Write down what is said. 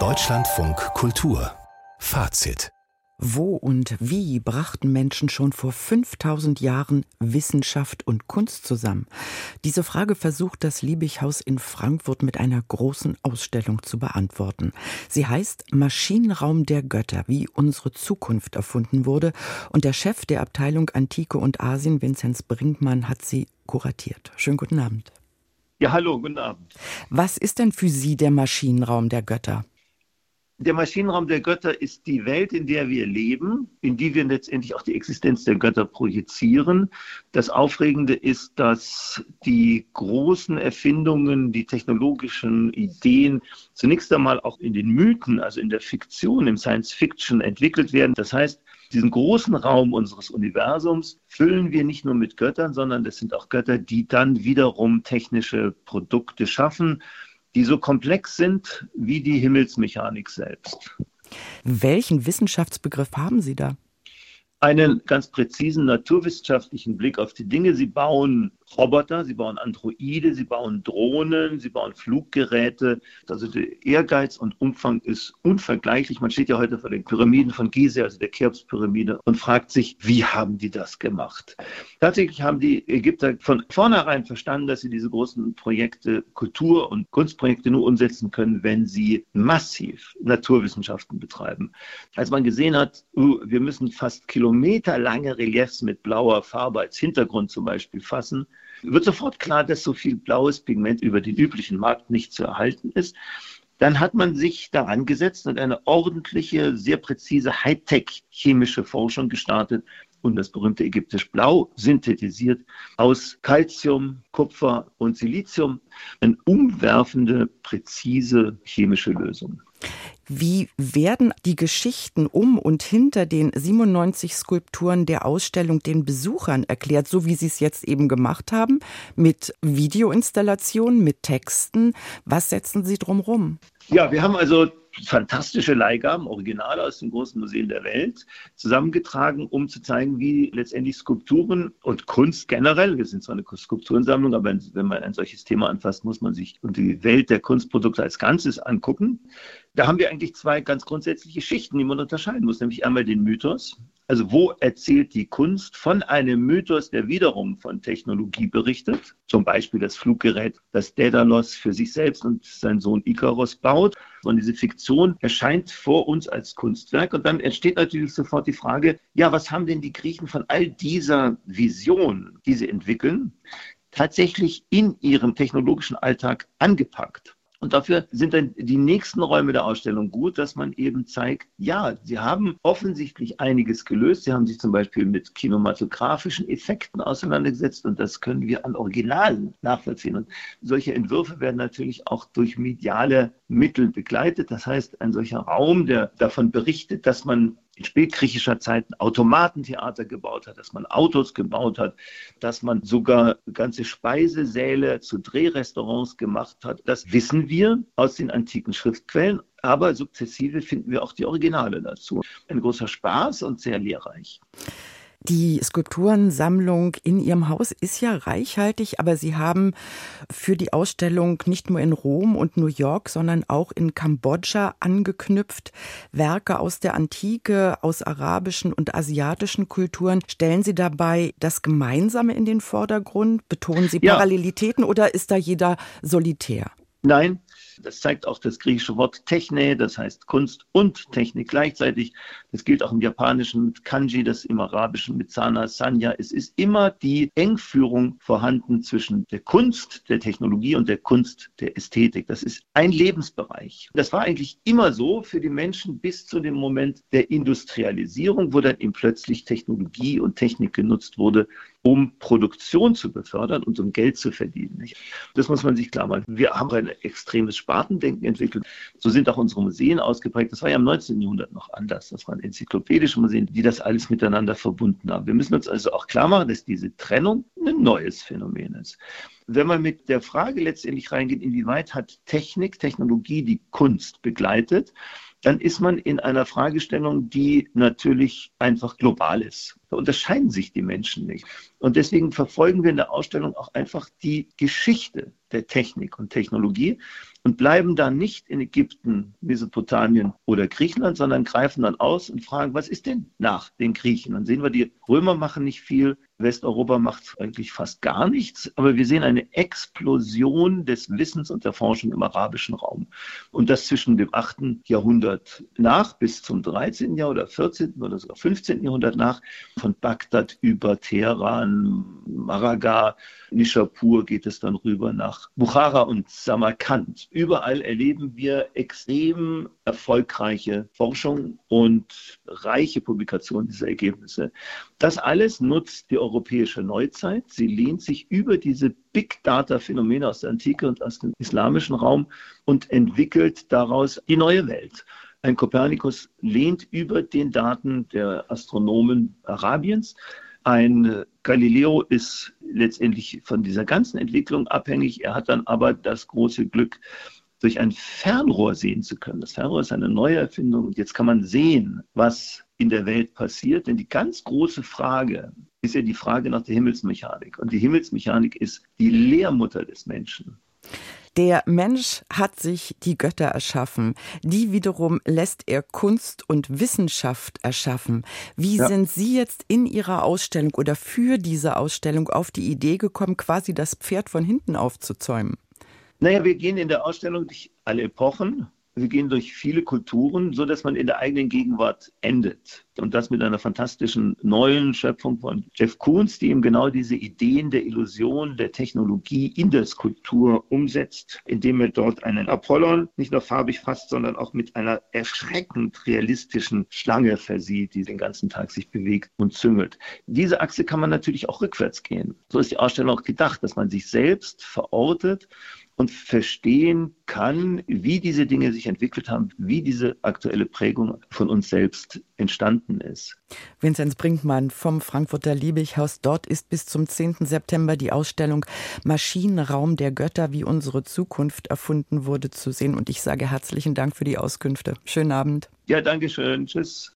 Deutschlandfunk Kultur Fazit wo und wie brachten Menschen schon vor 5000 Jahren Wissenschaft und Kunst zusammen? Diese Frage versucht das Liebighaus in Frankfurt mit einer großen Ausstellung zu beantworten. Sie heißt Maschinenraum der Götter, wie unsere Zukunft erfunden wurde. Und der Chef der Abteilung Antike und Asien, Vinzenz Brinkmann, hat sie kuratiert. Schönen guten Abend. Ja, hallo, guten Abend. Was ist denn für Sie der Maschinenraum der Götter? Der Maschinenraum der Götter ist die Welt, in der wir leben, in die wir letztendlich auch die Existenz der Götter projizieren. Das Aufregende ist, dass die großen Erfindungen, die technologischen Ideen zunächst einmal auch in den Mythen, also in der Fiktion, im Science Fiction entwickelt werden. Das heißt, diesen großen Raum unseres Universums füllen wir nicht nur mit Göttern, sondern das sind auch Götter, die dann wiederum technische Produkte schaffen die so komplex sind wie die Himmelsmechanik selbst. Welchen Wissenschaftsbegriff haben Sie da? Einen ganz präzisen naturwissenschaftlichen Blick auf die Dinge. Sie bauen Roboter, sie bauen Androide, sie bauen Drohnen, sie bauen Fluggeräte. Also der Ehrgeiz und Umfang ist unvergleichlich. Man steht ja heute vor den Pyramiden von Gizeh, also der Cheops-Pyramide, und fragt sich, wie haben die das gemacht? Tatsächlich haben die Ägypter von vornherein verstanden, dass sie diese großen Projekte, Kultur- und Kunstprojekte nur umsetzen können, wenn sie massiv Naturwissenschaften betreiben. Als man gesehen hat, uh, wir müssen fast kilometerlange Reliefs mit blauer Farbe als Hintergrund zum Beispiel fassen, wird sofort klar, dass so viel blaues Pigment über den üblichen Markt nicht zu erhalten ist. Dann hat man sich daran gesetzt und eine ordentliche, sehr präzise Hightech-chemische Forschung gestartet und das berühmte ägyptische Blau synthetisiert aus Calcium, Kupfer und Silizium. Eine umwerfende, präzise chemische Lösung. Wie werden die Geschichten um und hinter den 97 Skulpturen der Ausstellung den Besuchern erklärt, so wie Sie es jetzt eben gemacht haben, mit Videoinstallationen, mit Texten? Was setzen Sie drumherum? Ja, wir haben also fantastische Leihgaben, Originale aus den großen Museen der Welt, zusammengetragen, um zu zeigen, wie letztendlich Skulpturen und Kunst generell, wir sind zwar eine Skulpturensammlung, aber wenn man ein solches Thema anfasst, muss man sich die Welt der Kunstprodukte als Ganzes angucken. Da haben wir eigentlich zwei ganz grundsätzliche Schichten, die man unterscheiden muss, nämlich einmal den Mythos, also wo erzählt die Kunst von einem Mythos, der wiederum von Technologie berichtet, zum Beispiel das Fluggerät, das Daedalus für sich selbst und sein Sohn Icaros baut. Und diese Fiktion erscheint vor uns als Kunstwerk. Und dann entsteht natürlich sofort die Frage, ja, was haben denn die Griechen von all dieser Vision, die sie entwickeln, tatsächlich in ihrem technologischen Alltag angepackt? Und dafür sind dann die nächsten Räume der Ausstellung gut, dass man eben zeigt, ja, sie haben offensichtlich einiges gelöst. Sie haben sich zum Beispiel mit kinematografischen Effekten auseinandergesetzt und das können wir an Originalen nachvollziehen. Und solche Entwürfe werden natürlich auch durch mediale Mittel begleitet. Das heißt, ein solcher Raum, der davon berichtet, dass man in spätgriechischer Zeit ein Automatentheater gebaut hat, dass man Autos gebaut hat, dass man sogar ganze Speisesäle zu Drehrestaurants gemacht hat. Das wissen wir aus den antiken Schriftquellen, aber sukzessive finden wir auch die Originale dazu. Ein großer Spaß und sehr lehrreich. Die Skulpturensammlung in Ihrem Haus ist ja reichhaltig, aber Sie haben für die Ausstellung nicht nur in Rom und New York, sondern auch in Kambodscha angeknüpft. Werke aus der Antike, aus arabischen und asiatischen Kulturen. Stellen Sie dabei das Gemeinsame in den Vordergrund? Betonen Sie Parallelitäten ja. oder ist da jeder solitär? Nein, das zeigt auch das griechische Wort Techne, das heißt Kunst und Technik gleichzeitig. Das gilt auch im Japanischen mit Kanji, das im Arabischen mit Sana, Sanya. Es ist immer die Engführung vorhanden zwischen der Kunst, der Technologie und der Kunst, der Ästhetik. Das ist ein Lebensbereich. Das war eigentlich immer so für die Menschen bis zu dem Moment der Industrialisierung, wo dann eben plötzlich Technologie und Technik genutzt wurde, um Produktion zu befördern und um Geld zu verdienen. Nicht? Das muss man sich klar machen. Wir haben ein extremes Spartendenken entwickelt. So sind auch unsere Museen ausgeprägt. Das war ja im 19. Jahrhundert noch anders. Das waren enzyklopädische Museen, die das alles miteinander verbunden haben. Wir müssen uns also auch klar machen, dass diese Trennung ein neues Phänomen ist. Wenn man mit der Frage letztendlich reingeht, inwieweit hat Technik, Technologie die Kunst begleitet, dann ist man in einer Fragestellung, die natürlich einfach global ist. Da unterscheiden sich die Menschen nicht. Und deswegen verfolgen wir in der Ausstellung auch einfach die Geschichte der Technik und Technologie und bleiben dann nicht in Ägypten, Mesopotamien oder Griechenland, sondern greifen dann aus und fragen, was ist denn nach den Griechen? Dann sehen wir, die Römer machen nicht viel, Westeuropa macht eigentlich fast gar nichts, aber wir sehen eine Explosion des Wissens und der Forschung im arabischen Raum. Und das zwischen dem 8. Jahrhundert nach bis zum 13. Jahrhundert, 14. oder sogar 15. Jahrhundert nach, von Bagdad über Teheran, Maraga, Nishapur geht es dann rüber nach Bukhara und Samarkand. Überall erleben wir extrem erfolgreiche Forschung und reiche Publikation dieser Ergebnisse. Das alles nutzt die europäische Neuzeit. Sie lehnt sich über diese Big Data-Phänomene aus der Antike und aus dem islamischen Raum und entwickelt daraus die neue Welt. Ein Kopernikus lehnt über den Daten der Astronomen Arabiens. Ein Galileo ist letztendlich von dieser ganzen Entwicklung abhängig. Er hat dann aber das große Glück, durch ein Fernrohr sehen zu können. Das Fernrohr ist eine neue Erfindung und jetzt kann man sehen, was in der Welt passiert. Denn die ganz große Frage ist ja die Frage nach der Himmelsmechanik. Und die Himmelsmechanik ist die Lehrmutter des Menschen. Der Mensch hat sich die Götter erschaffen. Die wiederum lässt er Kunst und Wissenschaft erschaffen. Wie ja. sind Sie jetzt in Ihrer Ausstellung oder für diese Ausstellung auf die Idee gekommen, quasi das Pferd von hinten aufzuzäumen? Naja, wir gehen in der Ausstellung durch alle Epochen. Wir gehen durch viele Kulturen, so dass man in der eigenen Gegenwart endet. Und das mit einer fantastischen neuen Schöpfung von Jeff Koons, die eben genau diese Ideen der Illusion, der Technologie in der Skulptur umsetzt, indem er dort einen Apollon nicht nur farbig fasst, sondern auch mit einer erschreckend realistischen Schlange versieht, die den ganzen Tag sich bewegt und züngelt. Diese Achse kann man natürlich auch rückwärts gehen. So ist die Ausstellung auch gedacht, dass man sich selbst verortet und verstehen kann, wie diese Dinge sich entwickelt haben, wie diese aktuelle Prägung von uns selbst entstanden ist. Vinzenz Brinkmann vom Frankfurter Liebighaus. Dort ist bis zum 10. September die Ausstellung Maschinenraum der Götter, wie unsere Zukunft erfunden wurde, zu sehen. Und ich sage herzlichen Dank für die Auskünfte. Schönen Abend. Ja, danke schön. Tschüss.